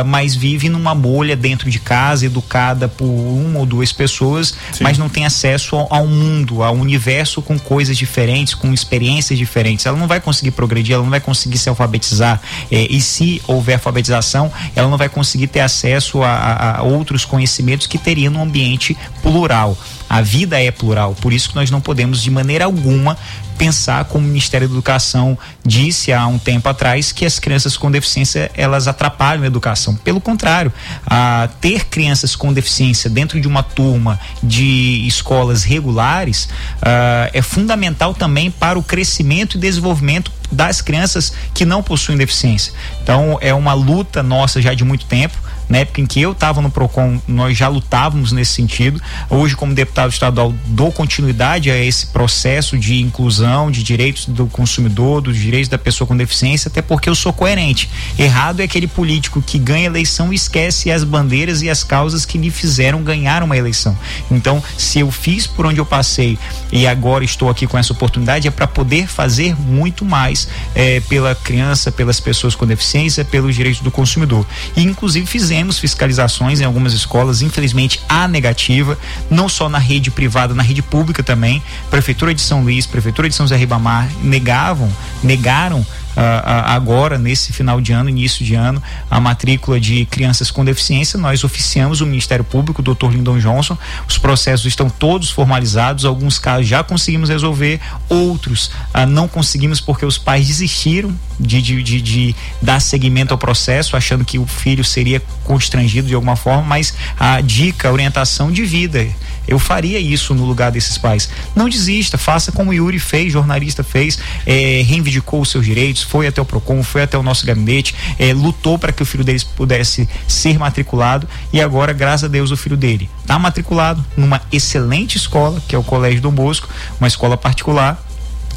mas vive numa bolha dentro de casa, educada por uma ou duas pessoas, Sim. mas não tem acesso ao, ao mundo, ao universo com coisas diferentes, com experiências diferentes. Ela ela não vai conseguir progredir, ela não vai conseguir se alfabetizar. É, e se houver alfabetização, ela não vai conseguir ter acesso a, a, a outros conhecimentos que teria num ambiente plural. A vida é plural, por isso que nós não podemos de maneira alguma pensar como o Ministério da Educação disse há um tempo atrás que as crianças com deficiência elas atrapalham a educação. Pelo contrário, a ter crianças com deficiência dentro de uma turma de escolas regulares uh, é fundamental também para o crescimento e desenvolvimento das crianças que não possuem deficiência. Então é uma luta nossa já de muito tempo na época em que eu estava no PROCON, nós já lutávamos nesse sentido. Hoje, como deputado estadual, dou continuidade a esse processo de inclusão de direitos do consumidor, dos direitos da pessoa com deficiência, até porque eu sou coerente. Errado é aquele político que ganha eleição e esquece as bandeiras e as causas que lhe fizeram ganhar uma eleição. Então, se eu fiz por onde eu passei e agora estou aqui com essa oportunidade, é para poder fazer muito mais é, pela criança, pelas pessoas com deficiência, pelos direitos do consumidor. E, inclusive, fizemos fizemos fiscalizações em algumas escolas, infelizmente a negativa, não só na rede privada, na rede pública também. Prefeitura de São Luís, Prefeitura de São José Ribamar negavam, negaram agora, nesse final de ano, início de ano, a matrícula de crianças com deficiência. Nós oficiamos o Ministério Público, o Dr. Lindon Johnson. Os processos estão todos formalizados. Alguns casos já conseguimos resolver, outros ah, não conseguimos porque os pais desistiram de, de, de, de, dar seguimento ao processo, achando que o filho seria constrangido de alguma forma, mas a dica, a orientação de vida. Eu faria isso no lugar desses pais. Não desista, faça como o Yuri fez, jornalista fez, é, reivindicou os seus direitos, foi até o PROCON, foi até o nosso gabinete, é, lutou para que o filho deles pudesse ser matriculado e agora, graças a Deus, o filho dele está matriculado numa excelente escola, que é o Colégio Dom Bosco, uma escola particular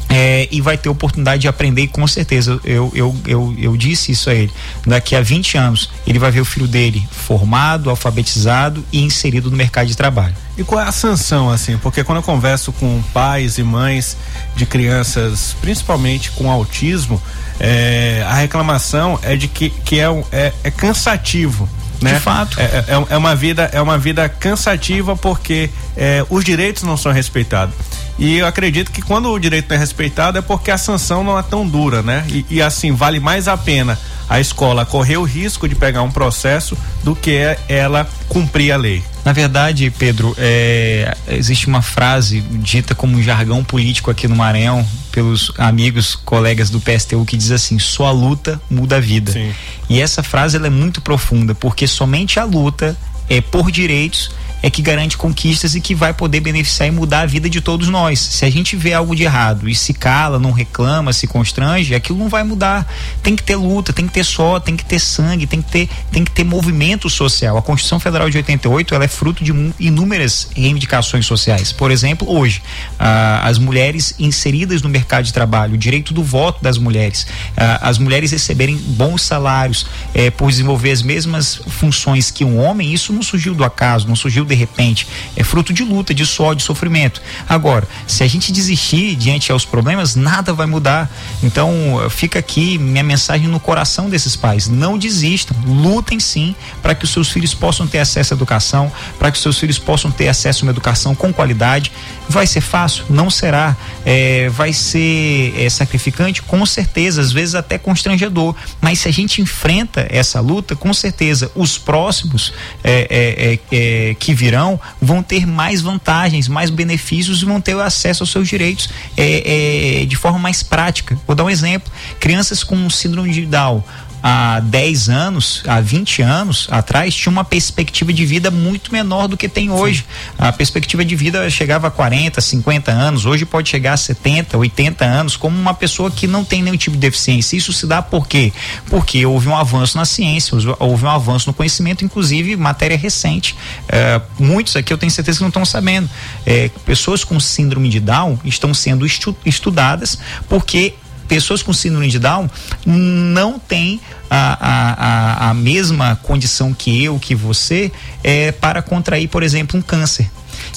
é, e vai ter oportunidade de aprender e com certeza. Eu, eu, eu, eu disse isso a ele. Daqui a 20 anos ele vai ver o filho dele formado, alfabetizado e inserido no mercado de trabalho. E qual é a sanção assim? Porque quando eu converso com pais e mães de crianças principalmente com autismo é, a reclamação é de que, que é, é, é cansativo né? De fato. É, é, é, uma vida é uma vida cansativa porque é, os direitos não são respeitados. E eu acredito que quando o direito não é respeitado é porque a sanção não é tão dura, né? E, e assim, vale mais a pena a escola correr o risco de pegar um processo do que ela cumprir a lei. Na verdade, Pedro, é, existe uma frase dita como um jargão político aqui no Maranhão pelos amigos, colegas do PSTU que diz assim: só a luta muda a vida. Sim. E essa frase ela é muito profunda porque somente a luta é por direitos é que garante conquistas e que vai poder beneficiar e mudar a vida de todos nós. Se a gente vê algo de errado e se cala, não reclama, se constrange, aquilo não vai mudar. Tem que ter luta, tem que ter só, tem que ter sangue, tem que ter, tem que ter movimento social. A Constituição Federal de 88 ela é fruto de inúmeras reivindicações sociais. Por exemplo, hoje, ah, as mulheres inseridas no mercado de trabalho, o direito do voto das mulheres, ah, as mulheres receberem bons salários eh, por desenvolver as mesmas funções que um homem, isso não surgiu do acaso, não surgiu de repente. É fruto de luta, de suor, de sofrimento. Agora, se a gente desistir diante aos problemas, nada vai mudar. Então, fica aqui minha mensagem no coração desses pais. Não desistam, lutem sim para que os seus filhos possam ter acesso à educação, para que os seus filhos possam ter acesso a uma educação com qualidade. Vai ser fácil? Não será. É, vai ser é, sacrificante? Com certeza, às vezes até constrangedor. Mas se a gente enfrenta essa luta, com certeza os próximos é, é, é, é que virão vão ter mais vantagens, mais benefícios e vão ter acesso aos seus direitos é, é, de forma mais prática. Vou dar um exemplo: crianças com síndrome de Down há 10 anos, há 20 anos atrás, tinha uma perspectiva de vida muito menor do que tem hoje. Sim. A perspectiva de vida chegava a 40, 50 anos, hoje pode chegar a 70, 80 anos, como uma pessoa que não tem nenhum tipo de deficiência. Isso se dá por quê? Porque houve um avanço na ciência, houve um avanço no conhecimento, inclusive matéria recente. É, muitos aqui eu tenho certeza que não estão sabendo. É, pessoas com síndrome de Down estão sendo estu estudadas porque pessoas com síndrome de Down não têm a, a, a, mesma condição que eu, que você, é, para contrair, por exemplo, um câncer.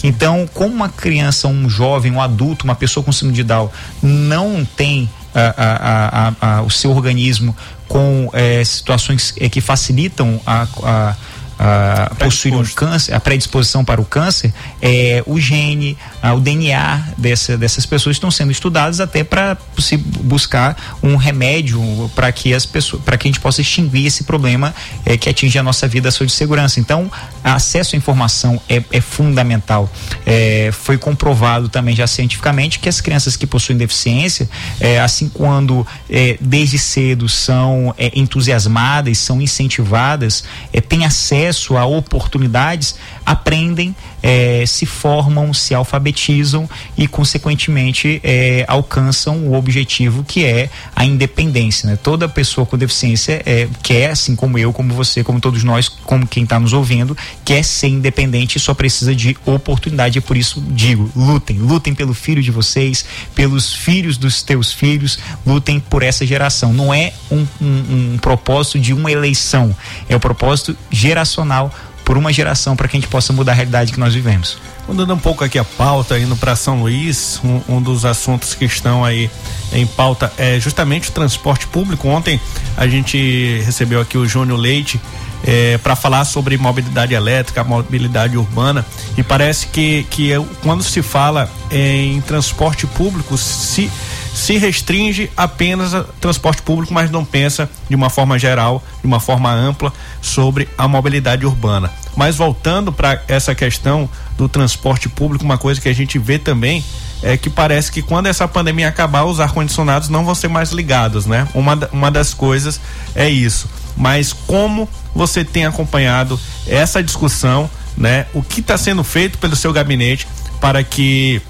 Então, como uma criança, um jovem, um adulto, uma pessoa com síndrome de Down não tem a, a, a, o seu organismo com é, situações é, que facilitam a, uh, possuir um câncer, a predisposição para o câncer, é, o gene, uh, o DNA dessa, dessas pessoas estão sendo estudados até para se buscar um remédio para que as pessoas, para que a gente possa extinguir esse problema é, que atinge a nossa vida, a saúde e segurança. Então, acesso à informação é, é fundamental. É, foi comprovado também já cientificamente que as crianças que possuem deficiência, é, assim quando é, desde cedo são entusiasmadas, são incentivadas, é, têm acesso acesso a oportunidades, aprendem, é, se formam, se alfabetizam e, consequentemente, é, alcançam o objetivo que é a independência. Né? Toda pessoa com deficiência é, quer, assim como eu, como você, como todos nós, como quem está nos ouvindo, quer ser independente e só precisa de oportunidade. E por isso digo: lutem, lutem pelo filho de vocês, pelos filhos dos teus filhos, lutem por essa geração. Não é um, um, um propósito de uma eleição, é o propósito geracional por uma geração para que a gente possa mudar a realidade que nós vivemos. Mudando um pouco aqui a pauta, indo para São Luís, um, um, dos assuntos que estão aí em pauta é justamente o transporte público. Ontem a gente recebeu aqui o Júnior Leite é, para falar sobre mobilidade elétrica, mobilidade urbana e parece que, que quando se fala em transporte público se se restringe apenas a transporte público, mas não pensa de uma forma geral, de uma forma ampla sobre a mobilidade urbana. Mas voltando para essa questão do transporte público, uma coisa que a gente vê também é que parece que quando essa pandemia acabar, os ar-condicionados não vão ser mais ligados, né? Uma, uma das coisas é isso. Mas como você tem acompanhado essa discussão, né? O que está sendo feito pelo seu gabinete para que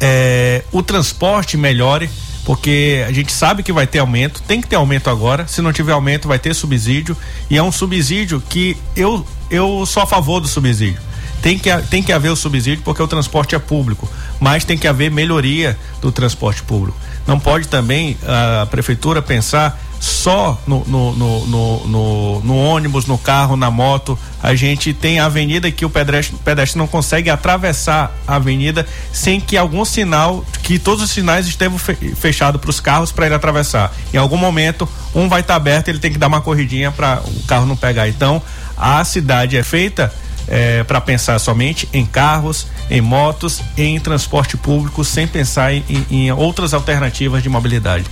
é, o transporte melhore? Porque a gente sabe que vai ter aumento, tem que ter aumento agora. Se não tiver aumento, vai ter subsídio. E é um subsídio que eu, eu sou a favor do subsídio tem que, tem que haver o subsídio porque o transporte é público, mas tem que haver melhoria do transporte público. Não pode também a prefeitura pensar só no, no, no, no, ônibus, no carro, na moto. A gente tem avenida que o pedestre, pedestre não consegue atravessar a avenida sem que algum sinal, que todos os sinais estejam fechados para os carros para ele atravessar. Em algum momento, um vai estar tá aberto, ele tem que dar uma corridinha para o carro não pegar. Então, a cidade é feita é, para pensar somente em carros, em motos, em transporte público, sem pensar em, em outras alternativas de mobilidade.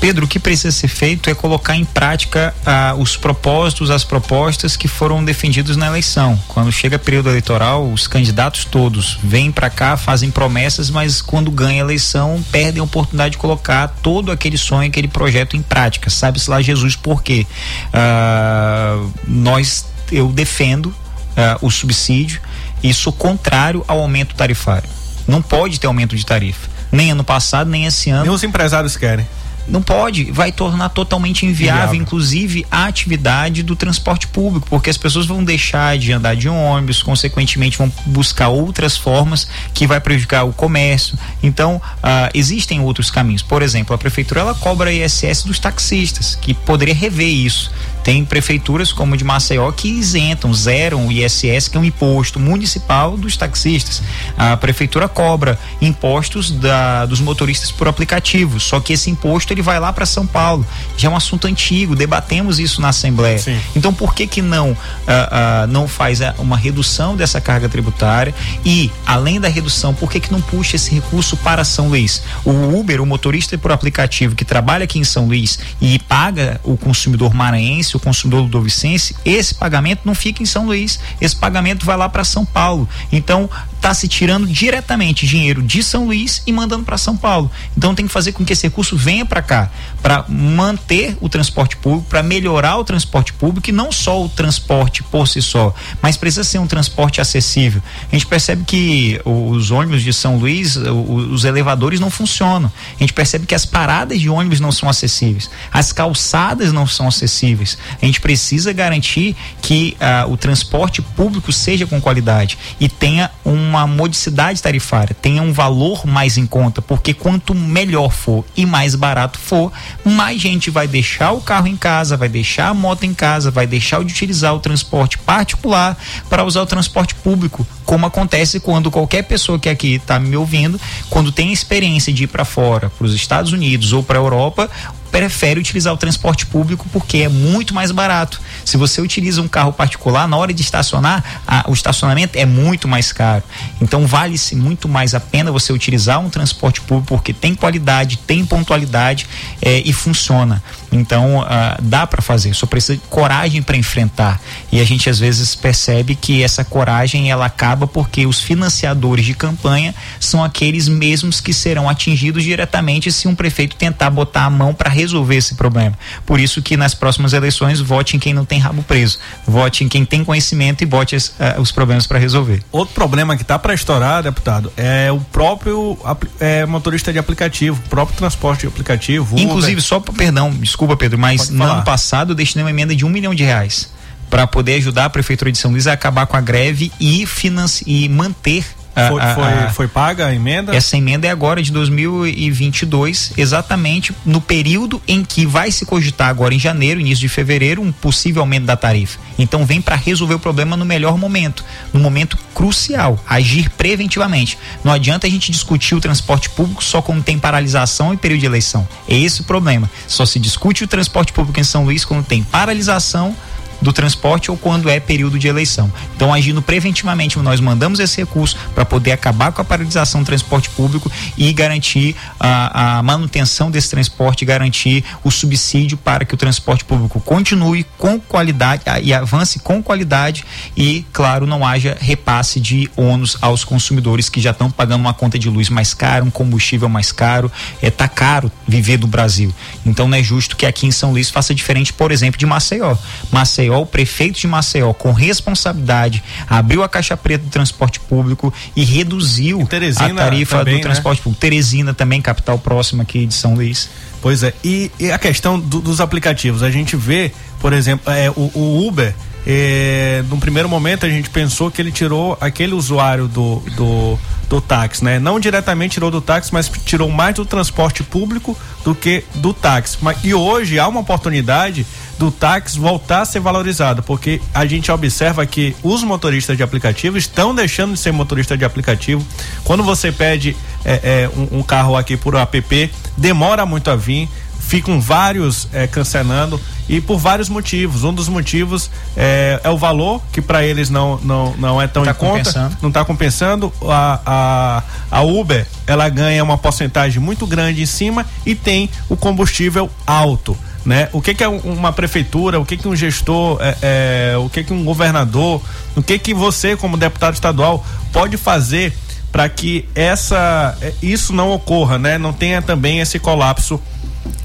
Pedro, o que precisa ser feito é colocar em prática ah, os propósitos, as propostas que foram defendidos na eleição. Quando chega período eleitoral, os candidatos todos vêm para cá, fazem promessas, mas quando ganha a eleição, perdem a oportunidade de colocar todo aquele sonho, aquele projeto em prática. Sabe-se lá Jesus por quê? Ah, nós, eu defendo uh, o subsídio, isso contrário ao aumento tarifário. Não pode ter aumento de tarifa. Nem ano passado, nem esse ano. Nem os empresários querem. Não pode, vai tornar totalmente inviável, inclusive, a atividade do transporte público, porque as pessoas vão deixar de andar de ônibus, consequentemente vão buscar outras formas que vai prejudicar o comércio. Então, uh, existem outros caminhos. Por exemplo, a prefeitura ela cobra ISS dos taxistas, que poderia rever isso. Tem prefeituras como de Maceió que isentam, zeram o ISS, que é um imposto municipal dos taxistas. A prefeitura cobra impostos da, dos motoristas por aplicativo, só que esse imposto ele vai lá para São Paulo. Já é um assunto antigo, debatemos isso na Assembleia. Sim. Então por que que não uh, uh, não faz uma redução dessa carga tributária e além da redução, por que que não puxa esse recurso para São Luís? O Uber, o motorista por aplicativo que trabalha aqui em São Luís e paga o consumidor maranhense o consumidor do Vicense, esse pagamento não fica em São Luís, esse pagamento vai lá para São Paulo. Então, está se tirando diretamente dinheiro de São Luís e mandando para São Paulo. Então tem que fazer com que esse recurso venha para cá, para manter o transporte público, para melhorar o transporte público e não só o transporte por si só, mas precisa ser um transporte acessível. A gente percebe que os ônibus de São Luís, os elevadores não funcionam. A gente percebe que as paradas de ônibus não são acessíveis, as calçadas não são acessíveis. A gente precisa garantir que uh, o transporte público seja com qualidade e tenha uma uma modicidade tarifária, tenha um valor mais em conta, porque quanto melhor for e mais barato for, mais gente vai deixar o carro em casa, vai deixar a moto em casa, vai deixar de utilizar o transporte particular para usar o transporte público, como acontece quando qualquer pessoa que aqui está me ouvindo, quando tem experiência de ir para fora, para os Estados Unidos ou para a Europa, prefere utilizar o transporte público porque é muito mais barato. Se você utiliza um carro particular, na hora de estacionar, a, o estacionamento é muito mais caro. Então vale-se muito mais a pena você utilizar um transporte público porque tem qualidade, tem pontualidade é, e funciona. Então uh, dá para fazer, só precisa de coragem para enfrentar. E a gente às vezes percebe que essa coragem ela acaba porque os financiadores de campanha são aqueles mesmos que serão atingidos diretamente se um prefeito tentar botar a mão para resolver esse problema. Por isso que nas próximas eleições vote em quem não tem rabo preso, vote em quem tem conhecimento e bote as, uh, os problemas para resolver. Outro problema que está para estourar, deputado, é o próprio é, motorista de aplicativo, o próprio transporte de aplicativo. Inclusive, só perdão, desculpa Pedro, mas no ano passado eu destinei uma emenda de um milhão de reais para poder ajudar a prefeitura de São Luís a acabar com a greve e, e manter foi, foi, a, foi, paga a emenda? Essa emenda é agora de 2022, exatamente no período em que vai se cogitar agora em janeiro, início de fevereiro, um possível aumento da tarifa. Então vem para resolver o problema no melhor momento, no momento crucial, agir preventivamente. Não adianta a gente discutir o transporte público só quando tem paralisação e período de eleição. É esse o problema. Só se discute o transporte público em São Luís quando tem paralisação do transporte ou quando é período de eleição. Então, agindo preventivamente, nós mandamos esse recurso para poder acabar com a paralisação do transporte público e garantir a, a manutenção desse transporte, garantir o subsídio para que o transporte público continue com qualidade e avance com qualidade e, claro, não haja repasse de ônus aos consumidores que já estão pagando uma conta de luz mais cara, um combustível mais caro. É tá caro viver no Brasil. Então não é justo que aqui em São Luís faça diferente, por exemplo, de Maceió. Maceió, o prefeito de Maceió, com responsabilidade, abriu a caixa preta do transporte público e reduziu a tarifa também, do né? transporte né? público. Teresina também, capital próxima aqui de São Luís. Pois é, e, e a questão do, dos aplicativos, a gente vê, por exemplo, é, o, o Uber, é, num primeiro momento a gente pensou que ele tirou aquele usuário do, do, do táxi, né? Não diretamente tirou do táxi, mas tirou mais do transporte público do que do táxi. E hoje há uma oportunidade do táxi voltar a ser valorizado, porque a gente observa que os motoristas de aplicativo estão deixando de ser motorista de aplicativo. Quando você pede é, é, um, um, carro aqui por app, demora muito a vir ficam vários é, cancelando e por vários motivos. Um dos motivos é, é o valor, que para eles não, não, não é tão tá em conta, não está compensando. A, a, a Uber ela ganha uma porcentagem muito grande em cima e tem o combustível alto. Né? O que, que é uma prefeitura, o que, que um gestor, é, é, o que, que um governador, o que, que você, como deputado estadual, pode fazer para que essa é, isso não ocorra, né? Não tenha também esse colapso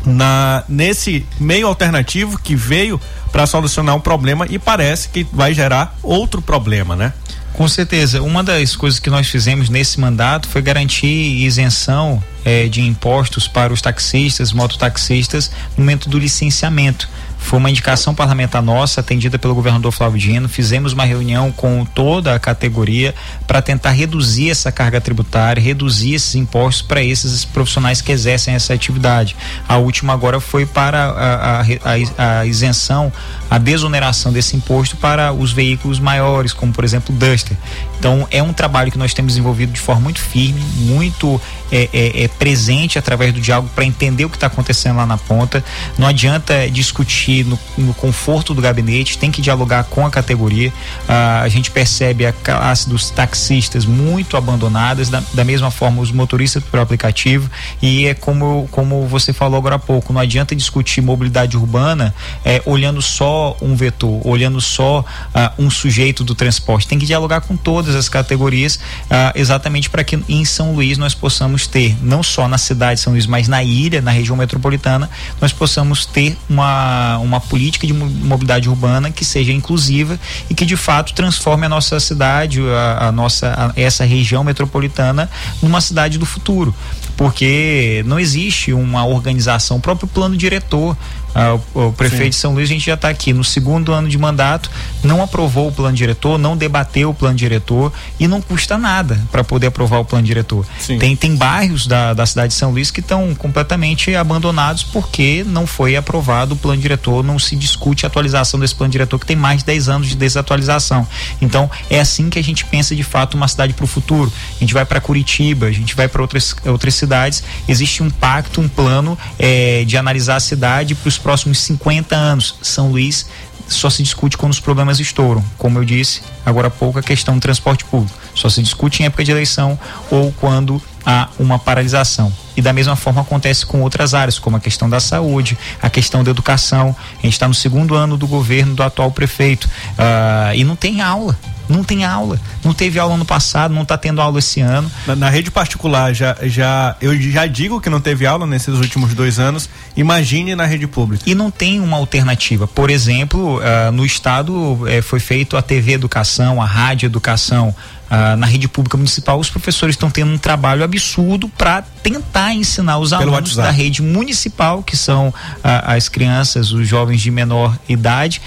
na nesse meio alternativo que veio para solucionar um problema e parece que vai gerar outro problema, né? Com certeza. Uma das coisas que nós fizemos nesse mandato foi garantir isenção eh, de impostos para os taxistas, mototaxistas, no momento do licenciamento. Foi uma indicação parlamentar nossa, atendida pelo governador Flávio Dino. Fizemos uma reunião com toda a categoria para tentar reduzir essa carga tributária, reduzir esses impostos para esses profissionais que exercem essa atividade. A última agora foi para a, a, a, isenção, a desoneração desse imposto para os veículos maiores, como por exemplo o Duster. Então é um trabalho que nós temos desenvolvido de forma muito firme, muito é, é, é presente através do diálogo para entender o que está acontecendo lá na ponta. Não adianta discutir no, no, conforto do gabinete, tem que dialogar com a categoria. Ah, a gente percebe a classe dos taxistas muito abandonadas, da, da mesma forma os motoristas pelo aplicativo. E é como, como você falou agora há pouco, não adianta discutir mobilidade urbana é, olhando só um vetor, olhando só ah, um sujeito do transporte. Tem que dialogar com todas as categorias, ah, exatamente para que em São Luís nós possamos ter, não só na cidade de São Luís, mas na ilha, na região metropolitana, nós possamos ter uma uma política de mobilidade urbana que seja inclusiva e que de fato transforme a nossa cidade, a, a nossa a, essa região metropolitana numa cidade do futuro, porque não existe uma organização, o próprio plano diretor ah, o, o, prefeito Sim. de São Luís, a gente já está aqui no segundo ano de mandato, não aprovou o plano diretor, não debateu o plano diretor e não custa nada para poder aprovar o plano diretor. Tem, tem bairros da, da cidade de São Luís que estão completamente abandonados porque não foi aprovado o plano diretor, não se discute a atualização desse plano diretor que tem mais de 10 anos de desatualização. Então, é assim que a gente pensa de fato uma cidade para o futuro. A gente vai para Curitiba, a gente vai para outras, outras cidades, existe um pacto, um plano é, de analisar a cidade para os próximos 50 anos. São Luís só se discute quando os problemas estouram. Como eu disse agora há pouco, a questão do transporte público. Só se discute em época de eleição ou quando há uma paralisação. E da mesma forma acontece com outras áreas, como a questão da saúde, a questão da educação. A gente está no segundo ano do governo do atual prefeito uh, e não tem aula. Não tem aula. Não teve aula no passado, não está tendo aula esse ano. Na, na, rede particular, já, já, eu já digo que não teve aula nesses últimos dois anos. Imagine na rede pública. E não tem uma alternativa. Por exemplo, uh, no estado uh, foi feito a TV Educação, a Rádio Educação. Uh, na rede pública municipal, os professores estão tendo um trabalho absurdo para tentar ensinar os Pelo alunos WhatsApp. da rede municipal, que são uh, as crianças, os jovens de menor idade,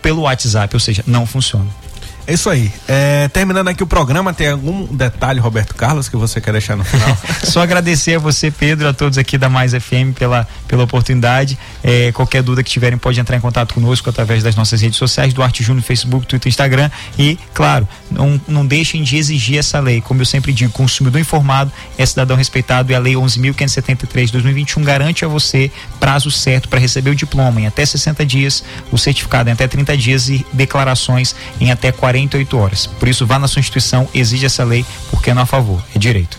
pelo WhatsApp, ou seja, não funciona. É isso aí. É, terminando aqui o programa, tem algum detalhe, Roberto Carlos, que você quer deixar no final? Só agradecer a você, Pedro, a todos aqui da Mais FM pela, pela oportunidade. É, qualquer dúvida que tiverem, pode entrar em contato conosco através das nossas redes sociais, do Arte Júnior, Facebook, Twitter, Instagram. E, claro, não, não deixem de exigir essa lei. Como eu sempre digo, consumidor informado é cidadão respeitado e a Lei 11.573 de 2021 garante a você prazo certo para receber o diploma em até 60 dias, o certificado em até 30 dias e declarações em até 40 48 horas. Por isso, vá na sua instituição, exige essa lei, porque não é a favor, é direito.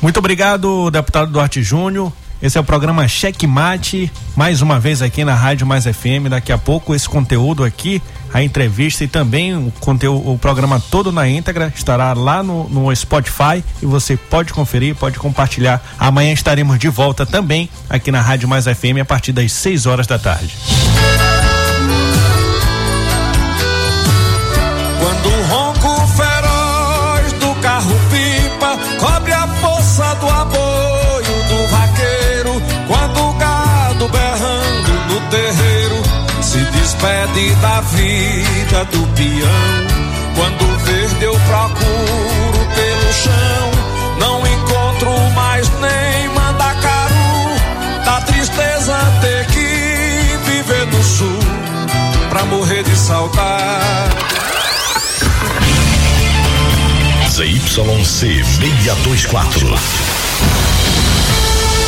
Muito obrigado, deputado Duarte Júnior. Esse é o programa Cheque Mate, mais uma vez aqui na Rádio Mais FM. Daqui a pouco esse conteúdo aqui, a entrevista e também o conteúdo, o programa todo na íntegra estará lá no, no Spotify e você pode conferir, pode compartilhar. Amanhã estaremos de volta também aqui na Rádio Mais FM a partir das 6 horas da tarde. Despede da vida do peão. Quando verde eu procuro pelo chão, não encontro mais nem mandacaru. Da tristeza ter que viver no sul pra morrer de saudade. ZYC 624.